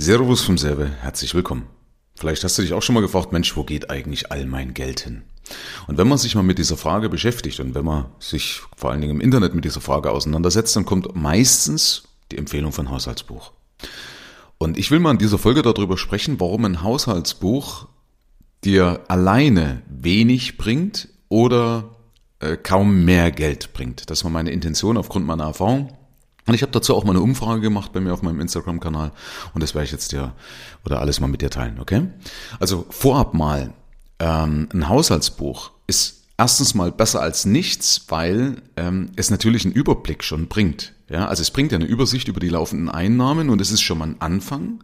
Servus vom Serve, herzlich willkommen. Vielleicht hast du dich auch schon mal gefragt, Mensch, wo geht eigentlich all mein Geld hin? Und wenn man sich mal mit dieser Frage beschäftigt und wenn man sich vor allen Dingen im Internet mit dieser Frage auseinandersetzt, dann kommt meistens die Empfehlung von Haushaltsbuch. Und ich will mal in dieser Folge darüber sprechen, warum ein Haushaltsbuch dir alleine wenig bringt oder äh, kaum mehr Geld bringt. Das war meine Intention aufgrund meiner Erfahrung. Und ich habe dazu auch mal eine Umfrage gemacht bei mir auf meinem Instagram-Kanal und das werde ich jetzt dir oder alles mal mit dir teilen, okay? Also vorab mal, ähm, ein Haushaltsbuch ist erstens mal besser als nichts, weil ähm, es natürlich einen Überblick schon bringt. Ja, also es bringt ja eine Übersicht über die laufenden Einnahmen und es ist schon mal ein Anfang,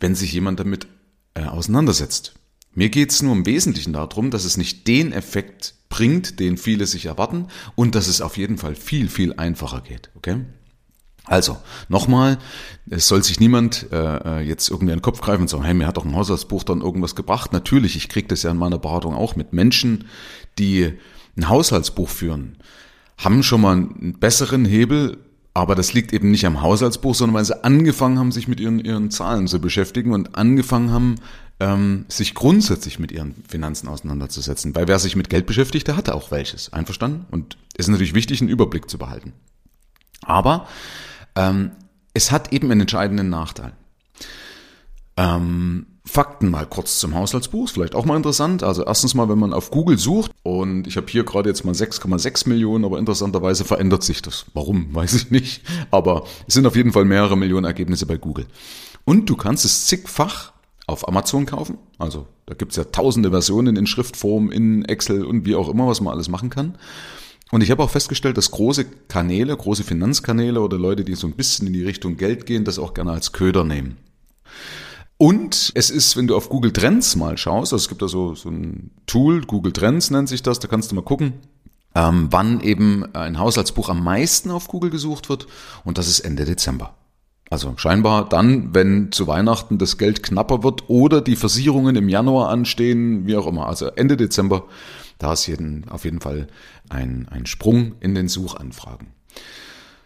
wenn sich jemand damit äh, auseinandersetzt. Mir geht es nur im Wesentlichen darum, dass es nicht den Effekt bringt, den viele sich erwarten und dass es auf jeden Fall viel, viel einfacher geht. Okay? Also, nochmal, es soll sich niemand äh, äh, jetzt irgendwie an den Kopf greifen und sagen, hey, mir hat doch ein Haushaltsbuch dann irgendwas gebracht. Natürlich, ich kriege das ja in meiner Beratung auch mit Menschen, die ein Haushaltsbuch führen, haben schon mal einen besseren Hebel, aber das liegt eben nicht am Haushaltsbuch, sondern weil sie angefangen haben, sich mit ihren, ihren Zahlen zu beschäftigen und angefangen haben, ähm, sich grundsätzlich mit ihren Finanzen auseinanderzusetzen. Weil wer sich mit Geld beschäftigt, der hatte auch welches. Einverstanden? Und es ist natürlich wichtig, einen Überblick zu behalten. Aber ähm, es hat eben einen entscheidenden Nachteil. Ähm, Fakten mal kurz zum Haushaltsbuch, vielleicht auch mal interessant. Also erstens mal, wenn man auf Google sucht und ich habe hier gerade jetzt mal 6,6 Millionen, aber interessanterweise verändert sich das. Warum, weiß ich nicht. Aber es sind auf jeden Fall mehrere Millionen Ergebnisse bei Google. Und du kannst es zigfach auf Amazon kaufen. Also da gibt's ja tausende Versionen in Schriftform, in Excel und wie auch immer, was man alles machen kann. Und ich habe auch festgestellt, dass große Kanäle, große Finanzkanäle oder Leute, die so ein bisschen in die Richtung Geld gehen, das auch gerne als Köder nehmen. Und es ist, wenn du auf Google Trends mal schaust, also es gibt da so, so ein Tool, Google Trends nennt sich das, da kannst du mal gucken, ähm, wann eben ein Haushaltsbuch am meisten auf Google gesucht wird. Und das ist Ende Dezember. Also scheinbar dann, wenn zu Weihnachten das Geld knapper wird oder die Versicherungen im Januar anstehen, wie auch immer. Also Ende Dezember da ist jeden, auf jeden Fall ein, ein Sprung in den Suchanfragen.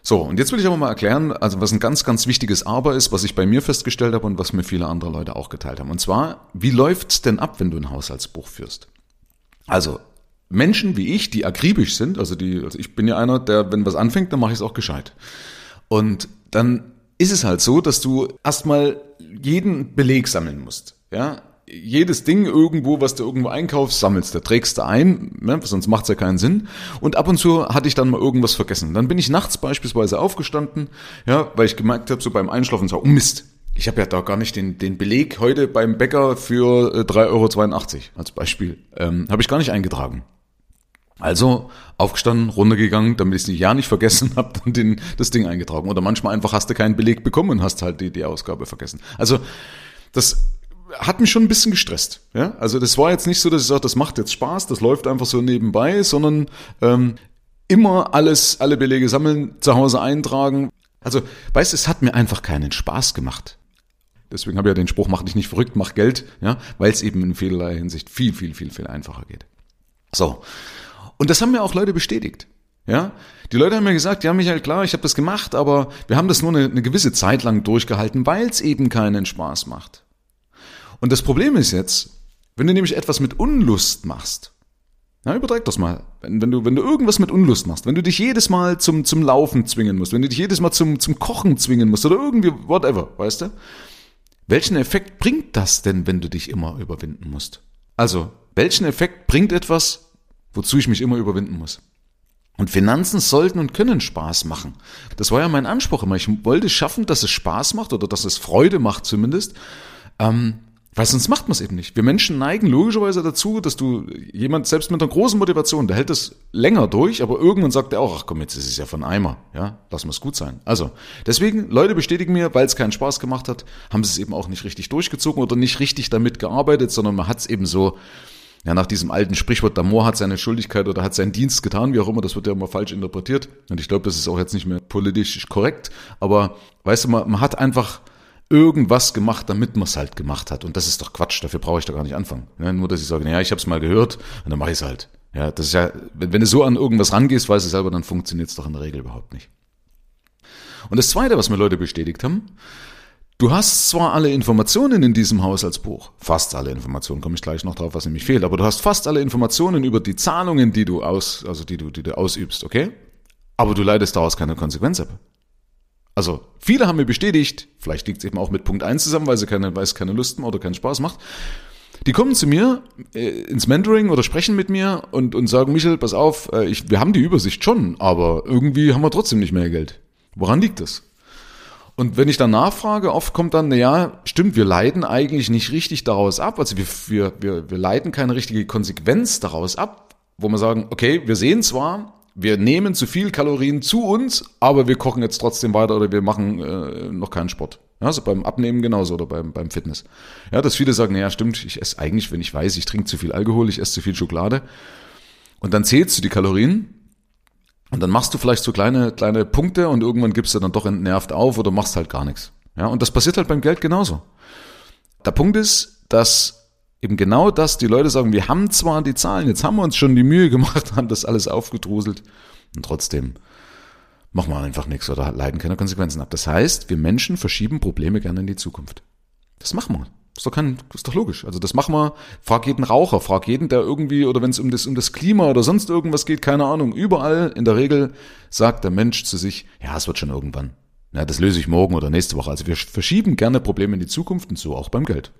So, und jetzt will ich aber mal erklären, also was ein ganz, ganz wichtiges Aber ist, was ich bei mir festgestellt habe und was mir viele andere Leute auch geteilt haben. Und zwar, wie läuft's denn ab, wenn du ein Haushaltsbuch führst? Also, Menschen wie ich, die akribisch sind, also die, also ich bin ja einer, der, wenn was anfängt, dann mache ich es auch gescheit. Und dann ist es halt so, dass du erstmal jeden Beleg sammeln musst. Ja, jedes Ding irgendwo, was du irgendwo einkaufst, sammelst du, trägst du ein, ne, sonst macht's ja keinen Sinn. Und ab und zu hatte ich dann mal irgendwas vergessen. Dann bin ich nachts beispielsweise aufgestanden, ja, weil ich gemerkt habe, so beim Einschlafen, so, oh Mist, ich habe ja da gar nicht den, den Beleg heute beim Bäcker für äh, 3,82 Euro als Beispiel. Ähm, habe ich gar nicht eingetragen. Also aufgestanden, runtergegangen, damit ich es ja nicht vergessen habe, dann den, das Ding eingetragen. Oder manchmal einfach hast du keinen Beleg bekommen und hast halt die, die Ausgabe vergessen. Also das hat mich schon ein bisschen gestresst. Ja? Also das war jetzt nicht so, dass ich sage, das macht jetzt Spaß, das läuft einfach so nebenbei, sondern ähm, immer alles, alle Belege sammeln, zu Hause eintragen. Also, weißt du, es hat mir einfach keinen Spaß gemacht. Deswegen habe ich ja den Spruch, mach dich nicht verrückt, mach Geld, ja, weil es eben in vielerlei Hinsicht viel, viel, viel, viel einfacher geht. So. Und das haben mir auch Leute bestätigt. Ja, die Leute haben mir gesagt, ja, Michael, klar, ich habe das gemacht, aber wir haben das nur eine, eine gewisse Zeit lang durchgehalten, weil es eben keinen Spaß macht. Und das Problem ist jetzt, wenn du nämlich etwas mit Unlust machst, na, übertrag das mal. Wenn, wenn, du, wenn du irgendwas mit Unlust machst, wenn du dich jedes Mal zum, zum Laufen zwingen musst, wenn du dich jedes Mal zum, zum Kochen zwingen musst oder irgendwie, whatever, weißt du? Welchen Effekt bringt das denn, wenn du dich immer überwinden musst? Also, welchen Effekt bringt etwas, wozu ich mich immer überwinden muss? Und Finanzen sollten und können Spaß machen. Das war ja mein Anspruch immer. Ich wollte schaffen, dass es Spaß macht oder dass es Freude macht zumindest. Ähm, weil sonst macht man es eben nicht. Wir Menschen neigen logischerweise dazu, dass du jemand selbst mit einer großen Motivation, der hält das länger durch, aber irgendwann sagt er auch, ach komm, jetzt ist es ja von Eimer, ja, lass mal es gut sein. Also, deswegen, Leute bestätigen mir, weil es keinen Spaß gemacht hat, haben sie es eben auch nicht richtig durchgezogen oder nicht richtig damit gearbeitet, sondern man hat es eben so, ja, nach diesem alten Sprichwort, der Moor hat seine Schuldigkeit oder hat seinen Dienst getan, wie auch immer, das wird ja immer falsch interpretiert. Und ich glaube, das ist auch jetzt nicht mehr politisch korrekt, aber weißt du, man, man hat einfach, irgendwas gemacht, damit man es halt gemacht hat. Und das ist doch Quatsch, dafür brauche ich doch gar nicht anfangen. Ja, nur, dass ich sage, ja, ich habe es mal gehört und dann mache ich es halt. Ja, das ist ja, wenn, wenn du so an irgendwas rangehst, weißt du selber, dann funktioniert es doch in der Regel überhaupt nicht. Und das Zweite, was mir Leute bestätigt haben, Du hast zwar alle Informationen in diesem Haushaltsbuch, fast alle Informationen, komme ich gleich noch drauf, was nämlich fehlt, aber du hast fast alle Informationen über die Zahlungen, die du aus, also die du, die du ausübst, okay? Aber du leitest daraus keine Konsequenz ab. Also, viele haben mir bestätigt, vielleicht liegt es eben auch mit Punkt 1 zusammen, weil sie keine, weil es keine Lust mehr oder keinen Spaß macht. Die kommen zu mir äh, ins Mentoring oder sprechen mit mir und, und sagen, Michel, pass auf, äh, ich, wir haben die Übersicht schon, aber irgendwie haben wir trotzdem nicht mehr Geld. Woran liegt das? Und wenn ich dann nachfrage, oft kommt dann, ja, stimmt, wir leiten eigentlich nicht richtig daraus ab. Also wir, wir, wir, wir leiten keine richtige Konsequenz daraus ab, wo wir sagen, okay, wir sehen zwar, wir nehmen zu viel Kalorien zu uns, aber wir kochen jetzt trotzdem weiter oder wir machen äh, noch keinen Sport. Ja, also beim Abnehmen genauso oder beim, beim Fitness. Ja, dass viele sagen, ja, stimmt, ich esse eigentlich, wenn ich weiß, ich trinke zu viel Alkohol, ich esse zu viel Schokolade. Und dann zählst du die Kalorien und dann machst du vielleicht so kleine, kleine Punkte und irgendwann gibst du dann doch entnervt auf oder machst halt gar nichts. Ja, und das passiert halt beim Geld genauso. Der Punkt ist, dass eben genau das, die Leute sagen, wir haben zwar die Zahlen, jetzt haben wir uns schon die Mühe gemacht, haben das alles aufgedruselt und trotzdem machen wir einfach nichts oder leiden keine Konsequenzen ab. Das heißt, wir Menschen verschieben Probleme gerne in die Zukunft. Das machen wir. Ist doch, kein, ist doch logisch. Also das machen wir. Frag jeden Raucher, frag jeden, der irgendwie, oder wenn es um das, um das Klima oder sonst irgendwas geht, keine Ahnung. Überall in der Regel sagt der Mensch zu sich, ja, es wird schon irgendwann. Ja, das löse ich morgen oder nächste Woche. Also wir verschieben gerne Probleme in die Zukunft und so auch beim Geld.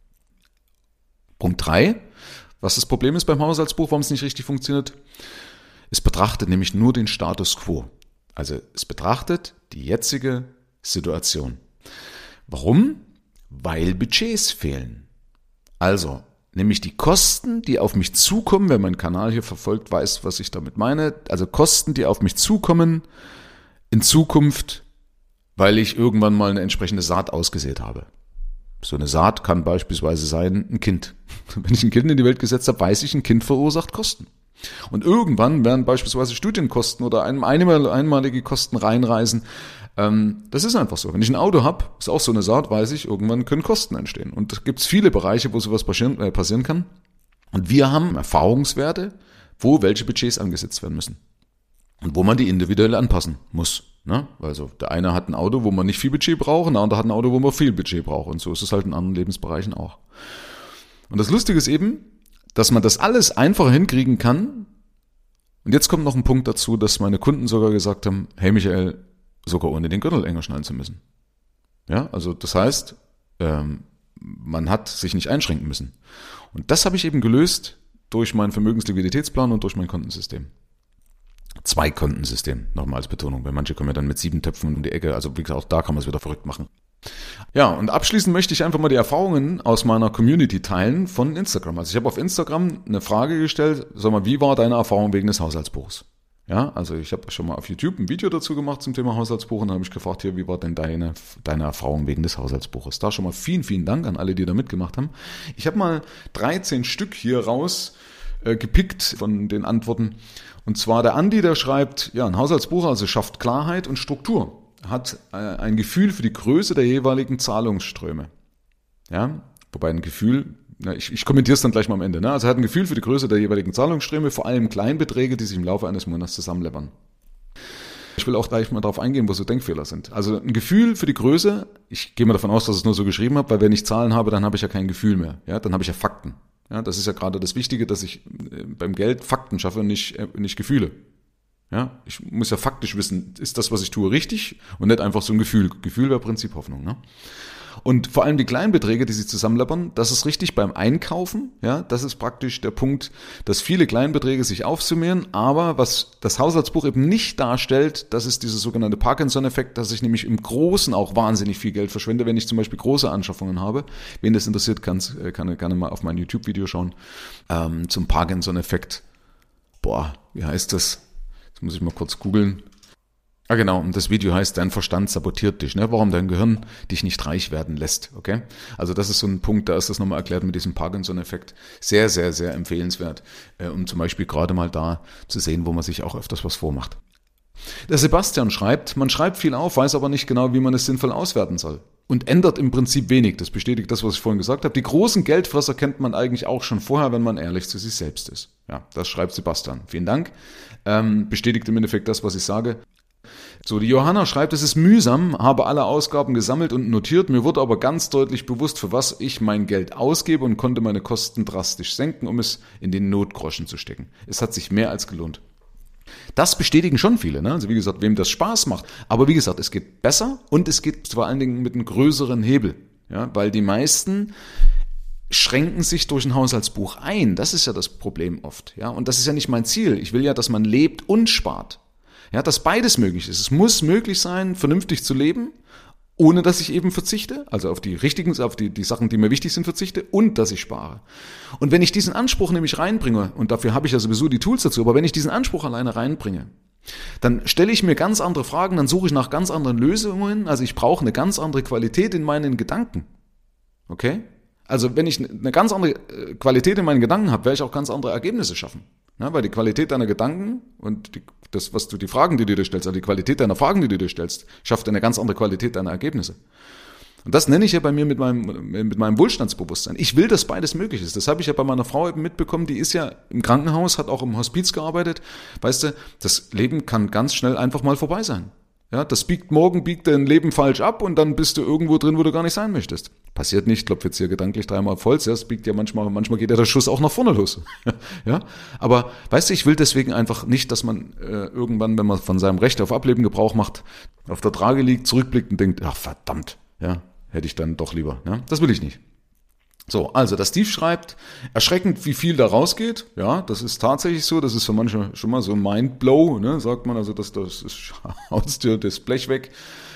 Punkt drei, was das Problem ist beim Haushaltsbuch, warum es nicht richtig funktioniert. Es betrachtet nämlich nur den Status quo. Also es betrachtet die jetzige Situation. Warum? weil Budgets fehlen. Also, nämlich die Kosten, die auf mich zukommen, wer meinen Kanal hier verfolgt, weiß, was ich damit meine. Also Kosten, die auf mich zukommen in Zukunft, weil ich irgendwann mal eine entsprechende Saat ausgesät habe. So eine Saat kann beispielsweise sein ein Kind. Wenn ich ein Kind in die Welt gesetzt habe, weiß ich, ein Kind verursacht Kosten. Und irgendwann werden beispielsweise Studienkosten oder einmalige Kosten reinreisen, ähm, das ist einfach so. Wenn ich ein Auto habe, ist auch so eine Saat, weiß ich, irgendwann können Kosten entstehen. Und es gibt viele Bereiche, wo sowas äh, passieren kann. Und wir haben Erfahrungswerte, wo welche Budgets angesetzt werden müssen. Und wo man die individuell anpassen muss. Ne? Also der eine hat ein Auto, wo man nicht viel Budget braucht, und der andere hat ein Auto, wo man viel Budget braucht. Und so ist es halt in anderen Lebensbereichen auch. Und das Lustige ist eben, dass man das alles einfacher hinkriegen kann. Und jetzt kommt noch ein Punkt dazu, dass meine Kunden sogar gesagt haben, hey Michael, sogar ohne den Gürtel enger schnallen zu müssen. Ja, also das heißt, ähm, man hat sich nicht einschränken müssen. Und das habe ich eben gelöst durch meinen Vermögensliquiditätsplan und durch mein Kontensystem. Zwei Kontensystem, nochmal als Betonung, weil manche kommen ja dann mit sieben Töpfen um die Ecke, also wie gesagt, auch da kann man es wieder verrückt machen. Ja, und abschließend möchte ich einfach mal die Erfahrungen aus meiner Community teilen von Instagram. Also ich habe auf Instagram eine Frage gestellt, sag mal, wie war deine Erfahrung wegen des Haushaltsbuchs? Ja, also ich habe schon mal auf YouTube ein Video dazu gemacht zum Thema Haushaltsbuch und habe ich gefragt, hier, wie war denn deine, deine Erfahrung wegen des Haushaltsbuches? Da schon mal vielen, vielen Dank an alle, die da mitgemacht haben. Ich habe mal 13 Stück hier raus äh, gepickt von den Antworten. Und zwar der Andi, der schreibt, ja, ein Haushaltsbuch also schafft Klarheit und Struktur, hat äh, ein Gefühl für die Größe der jeweiligen Zahlungsströme. Ja, wobei ein Gefühl na, ich, ich kommentiere es dann gleich mal am Ende. Ne? Also hat ein Gefühl für die Größe der jeweiligen Zahlungsströme, vor allem Kleinbeträge, die sich im Laufe eines Monats zusammenleppern. Ich will auch gleich mal darauf eingehen, wo so Denkfehler sind. Also ein Gefühl für die Größe, ich gehe mal davon aus, dass ich es nur so geschrieben habe, weil wenn ich Zahlen habe, dann habe ich ja kein Gefühl mehr. Ja, dann habe ich ja Fakten. Ja, das ist ja gerade das Wichtige, dass ich äh, beim Geld Fakten schaffe und nicht, äh, nicht Gefühle. Ja, ich muss ja faktisch wissen, ist das, was ich tue, richtig und nicht einfach so ein Gefühl. Gefühl wäre Prinzip Hoffnung. Ne? Und vor allem die Kleinbeträge, die sie zusammenlappern, das ist richtig beim Einkaufen. Ja, das ist praktisch der Punkt, dass viele Kleinbeträge sich aufsummieren. Aber was das Haushaltsbuch eben nicht darstellt, das ist dieser sogenannte Parkinson-Effekt, dass ich nämlich im Großen auch wahnsinnig viel Geld verschwende, wenn ich zum Beispiel große Anschaffungen habe. Wen das interessiert, kann, kann gerne mal auf mein YouTube-Video schauen. Ähm, zum Parkinson-Effekt. Boah, wie heißt das? Jetzt muss ich mal kurz googeln. Ah, genau. Und das Video heißt, dein Verstand sabotiert dich, ne? Warum dein Gehirn dich nicht reich werden lässt, okay? Also das ist so ein Punkt, da ist das nochmal erklärt mit diesem Parkinson-Effekt. Sehr, sehr, sehr empfehlenswert, äh, um zum Beispiel gerade mal da zu sehen, wo man sich auch öfters was vormacht. Der Sebastian schreibt, man schreibt viel auf, weiß aber nicht genau, wie man es sinnvoll auswerten soll. Und ändert im Prinzip wenig. Das bestätigt das, was ich vorhin gesagt habe. Die großen Geldfresser kennt man eigentlich auch schon vorher, wenn man ehrlich zu sich selbst ist. Ja, das schreibt Sebastian. Vielen Dank. Ähm, bestätigt im Endeffekt das, was ich sage. So, die Johanna schreibt, es ist mühsam, habe alle Ausgaben gesammelt und notiert, mir wurde aber ganz deutlich bewusst, für was ich mein Geld ausgebe und konnte meine Kosten drastisch senken, um es in den Notgroschen zu stecken. Es hat sich mehr als gelohnt. Das bestätigen schon viele, ne? Also wie gesagt, wem das Spaß macht. Aber wie gesagt, es geht besser und es geht vor allen Dingen mit einem größeren Hebel. Ja, weil die meisten schränken sich durch ein Haushaltsbuch ein. Das ist ja das Problem oft. Ja, und das ist ja nicht mein Ziel. Ich will ja, dass man lebt und spart. Ja, dass beides möglich ist. Es muss möglich sein, vernünftig zu leben, ohne dass ich eben verzichte, also auf die richtigen, auf die, die Sachen, die mir wichtig sind, verzichte und dass ich spare. Und wenn ich diesen Anspruch nämlich reinbringe, und dafür habe ich ja sowieso die Tools dazu, aber wenn ich diesen Anspruch alleine reinbringe, dann stelle ich mir ganz andere Fragen, dann suche ich nach ganz anderen Lösungen, also ich brauche eine ganz andere Qualität in meinen Gedanken. Okay? Also wenn ich eine ganz andere äh, Qualität in meinen Gedanken habe, werde ich auch ganz andere Ergebnisse schaffen. Ja, weil die Qualität deiner Gedanken und die, das, was du die Fragen, die du dir stellst, also die Qualität deiner Fragen, die du dir stellst, schafft eine ganz andere Qualität deiner Ergebnisse. Und das nenne ich ja bei mir mit meinem, mit meinem Wohlstandsbewusstsein. Ich will, dass beides möglich ist. Das habe ich ja bei meiner Frau eben mitbekommen. Die ist ja im Krankenhaus, hat auch im Hospiz gearbeitet. Weißt du, das Leben kann ganz schnell einfach mal vorbei sein. Ja, das biegt morgen, biegt dein Leben falsch ab und dann bist du irgendwo drin, wo du gar nicht sein möchtest. Passiert nicht, klopf jetzt hier gedanklich dreimal Holz, ja, es biegt ja manchmal, manchmal geht ja der Schuss auch nach vorne los. ja, aber weißt du, ich will deswegen einfach nicht, dass man äh, irgendwann, wenn man von seinem Recht auf Ableben Gebrauch macht, auf der Trage liegt, zurückblickt und denkt, ach verdammt, ja, hätte ich dann doch lieber. Ja, das will ich nicht. So, also der Steve schreibt, erschreckend, wie viel da rausgeht. Ja, das ist tatsächlich so. Das ist für manche schon mal so ein Mindblow, ne, sagt man. Also, das, das haust dir das Blech weg,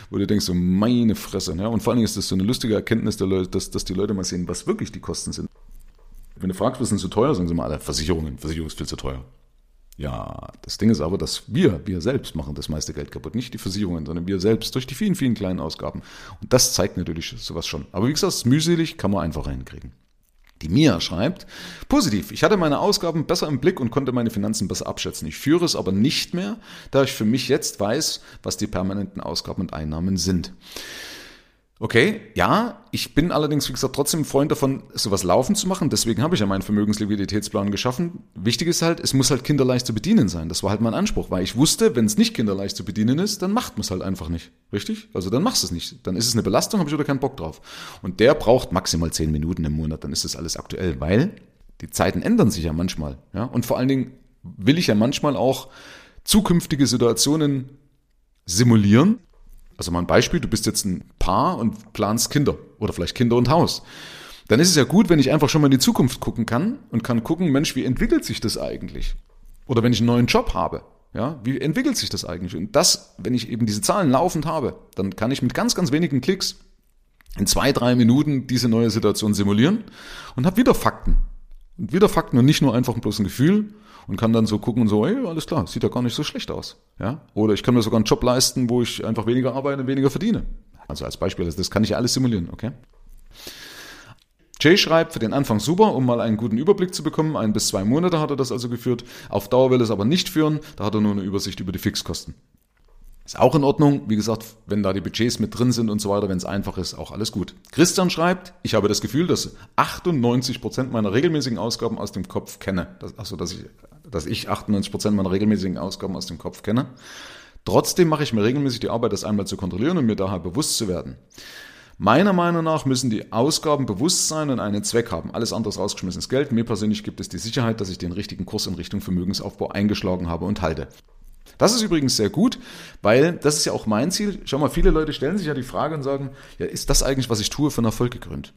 wo du denkst, so meine Fresse. Ne? Und vor allen Dingen ist das so eine lustige Erkenntnis, der Leute, dass, dass die Leute mal sehen, was wirklich die Kosten sind. Wenn du fragst, was sind zu teuer, sagen sie mal alle, Versicherungen. Versicherung ist viel zu teuer. Ja, das Ding ist aber, dass wir, wir selbst machen das meiste Geld kaputt. Nicht die Versicherungen, sondern wir selbst durch die vielen, vielen kleinen Ausgaben. Und das zeigt natürlich sowas schon. Aber wie gesagt, mühselig kann man einfach reinkriegen. Die Mia schreibt, positiv, ich hatte meine Ausgaben besser im Blick und konnte meine Finanzen besser abschätzen. Ich führe es aber nicht mehr, da ich für mich jetzt weiß, was die permanenten Ausgaben und Einnahmen sind. Okay, ja, ich bin allerdings, wie gesagt, trotzdem Freund davon, sowas laufen zu machen. Deswegen habe ich ja meinen Vermögensliquiditätsplan geschaffen. Wichtig ist halt, es muss halt kinderleicht zu bedienen sein. Das war halt mein Anspruch, weil ich wusste, wenn es nicht kinderleicht zu bedienen ist, dann macht man es halt einfach nicht. Richtig? Also dann machst du es nicht. Dann ist es eine Belastung, habe ich oder keinen Bock drauf. Und der braucht maximal zehn Minuten im Monat, dann ist das alles aktuell, weil die Zeiten ändern sich ja manchmal. Ja? Und vor allen Dingen will ich ja manchmal auch zukünftige Situationen simulieren, also mal ein Beispiel, du bist jetzt ein Paar und planst Kinder oder vielleicht Kinder und Haus. Dann ist es ja gut, wenn ich einfach schon mal in die Zukunft gucken kann und kann gucken, Mensch, wie entwickelt sich das eigentlich? Oder wenn ich einen neuen Job habe, ja, wie entwickelt sich das eigentlich? Und das, wenn ich eben diese Zahlen laufend habe, dann kann ich mit ganz, ganz wenigen Klicks in zwei, drei Minuten diese neue Situation simulieren und habe wieder Fakten. Wieder Fakten und nicht nur einfach bloß ein Gefühl, und kann dann so gucken und so, hey, alles klar, sieht ja gar nicht so schlecht aus. Ja? Oder ich kann mir sogar einen Job leisten, wo ich einfach weniger arbeite und weniger verdiene. Also als Beispiel, das kann ich alles simulieren, okay? Jay schreibt, für den Anfang super, um mal einen guten Überblick zu bekommen. Ein bis zwei Monate hat er das also geführt. Auf Dauer will es aber nicht führen. Da hat er nur eine Übersicht über die Fixkosten. Ist auch in Ordnung. Wie gesagt, wenn da die Budgets mit drin sind und so weiter, wenn es einfach ist, auch alles gut. Christian schreibt, ich habe das Gefühl, dass 98 Prozent meiner regelmäßigen Ausgaben aus dem Kopf kenne. Das, also, dass ich, dass ich 98 Prozent meiner regelmäßigen Ausgaben aus dem Kopf kenne. Trotzdem mache ich mir regelmäßig die Arbeit, das einmal zu kontrollieren und mir daher bewusst zu werden. Meiner Meinung nach müssen die Ausgaben bewusst sein und einen Zweck haben. Alles andere ist rausgeschmissenes Geld. Mir persönlich gibt es die Sicherheit, dass ich den richtigen Kurs in Richtung Vermögensaufbau eingeschlagen habe und halte. Das ist übrigens sehr gut, weil das ist ja auch mein Ziel. Schau mal, viele Leute stellen sich ja die Frage und sagen, ja, ist das eigentlich, was ich tue, einen Erfolg gekrönt?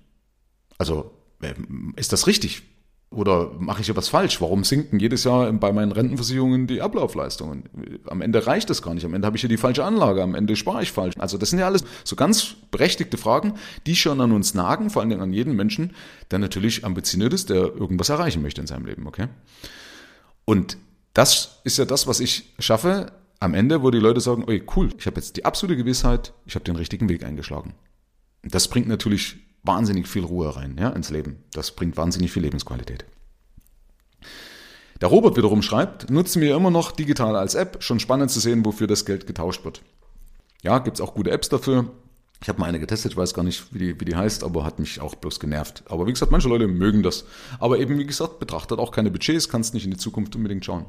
Also, ähm, ist das richtig? Oder mache ich etwas falsch? Warum sinken jedes Jahr bei meinen Rentenversicherungen die Ablaufleistungen? Am Ende reicht das gar nicht. Am Ende habe ich ja die falsche Anlage. Am Ende spare ich falsch. Also das sind ja alles so ganz berechtigte Fragen, die schon an uns nagen, vor allen Dingen an jeden Menschen, der natürlich ambitioniert ist, der irgendwas erreichen möchte in seinem Leben. Okay? Und das ist ja das, was ich schaffe am Ende, wo die Leute sagen, oi, cool, ich habe jetzt die absolute Gewissheit, ich habe den richtigen Weg eingeschlagen. Das bringt natürlich wahnsinnig viel Ruhe rein ja, ins Leben. Das bringt wahnsinnig viel Lebensqualität. Der Robert wiederum schreibt, nutzen wir immer noch digital als App, schon spannend zu sehen, wofür das Geld getauscht wird. Ja, gibt's auch gute Apps dafür. Ich habe mal eine getestet, ich weiß gar nicht, wie die, wie die heißt, aber hat mich auch bloß genervt. Aber wie gesagt, manche Leute mögen das. Aber eben, wie gesagt, betrachtet auch keine Budgets, kannst nicht in die Zukunft unbedingt schauen.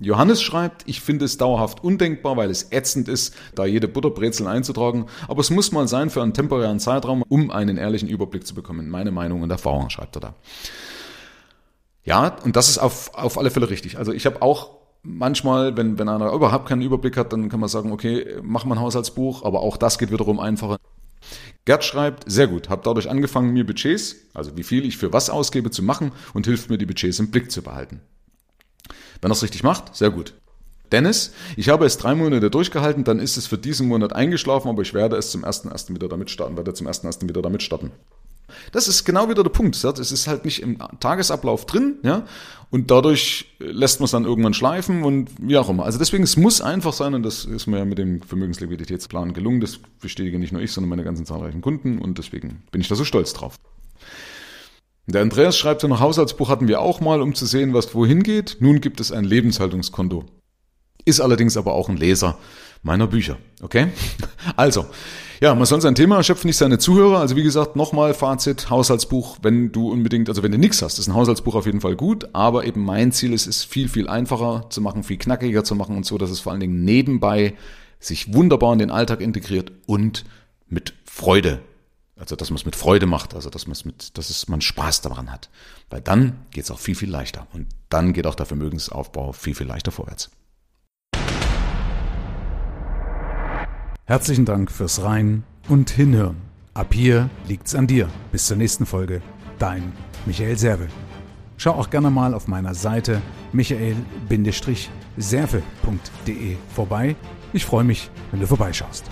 Johannes schreibt, ich finde es dauerhaft undenkbar, weil es ätzend ist, da jede Butterbrezel einzutragen, aber es muss mal sein für einen temporären Zeitraum, um einen ehrlichen Überblick zu bekommen. Meine Meinung und Erfahrung schreibt er da. Ja, und das ist auf, auf alle Fälle richtig. Also ich habe auch manchmal, wenn, wenn einer überhaupt keinen Überblick hat, dann kann man sagen, okay, mach mal ein Haushaltsbuch, aber auch das geht wiederum einfacher. Gerd schreibt, sehr gut, habe dadurch angefangen, mir Budgets, also wie viel ich für was ausgebe, zu machen und hilft mir, die Budgets im Blick zu behalten. Wenn er es richtig macht, sehr gut. Dennis, ich habe es drei Monate durchgehalten, dann ist es für diesen Monat eingeschlafen, aber ich werde es zum ersten ersten wieder damit starten, werde zum ersten ersten wieder damit starten. Das ist genau wieder der Punkt. Es ist halt nicht im Tagesablauf drin, ja, und dadurch lässt man es dann irgendwann schleifen und wie auch immer. Also deswegen, es muss einfach sein, und das ist mir ja mit dem Vermögensliquiditätsplan gelungen. Das bestätige nicht nur ich, sondern meine ganzen zahlreichen Kunden und deswegen bin ich da so stolz drauf. Der Andreas schreibt ja noch, Haushaltsbuch hatten wir auch mal, um zu sehen, was wohin geht. Nun gibt es ein Lebenshaltungskonto. Ist allerdings aber auch ein Leser meiner Bücher. Okay? Also, ja, man soll sein Thema erschöpfen, nicht seine Zuhörer. Also wie gesagt, nochmal Fazit, Haushaltsbuch, wenn du unbedingt, also wenn du nichts hast, ist ein Haushaltsbuch auf jeden Fall gut, aber eben mein Ziel ist es, viel, viel einfacher zu machen, viel knackiger zu machen und so, dass es vor allen Dingen nebenbei sich wunderbar in den Alltag integriert und mit Freude. Also dass man es mit Freude macht, also dass man es mit, dass es man Spaß daran hat. Weil dann geht es auch viel, viel leichter. Und dann geht auch der Vermögensaufbau viel, viel leichter vorwärts. Herzlichen Dank fürs Rein und Hinhören. Ab hier liegt's an dir. Bis zur nächsten Folge. Dein Michael Serve. Schau auch gerne mal auf meiner Seite michael-serve.de vorbei. Ich freue mich, wenn du vorbeischaust.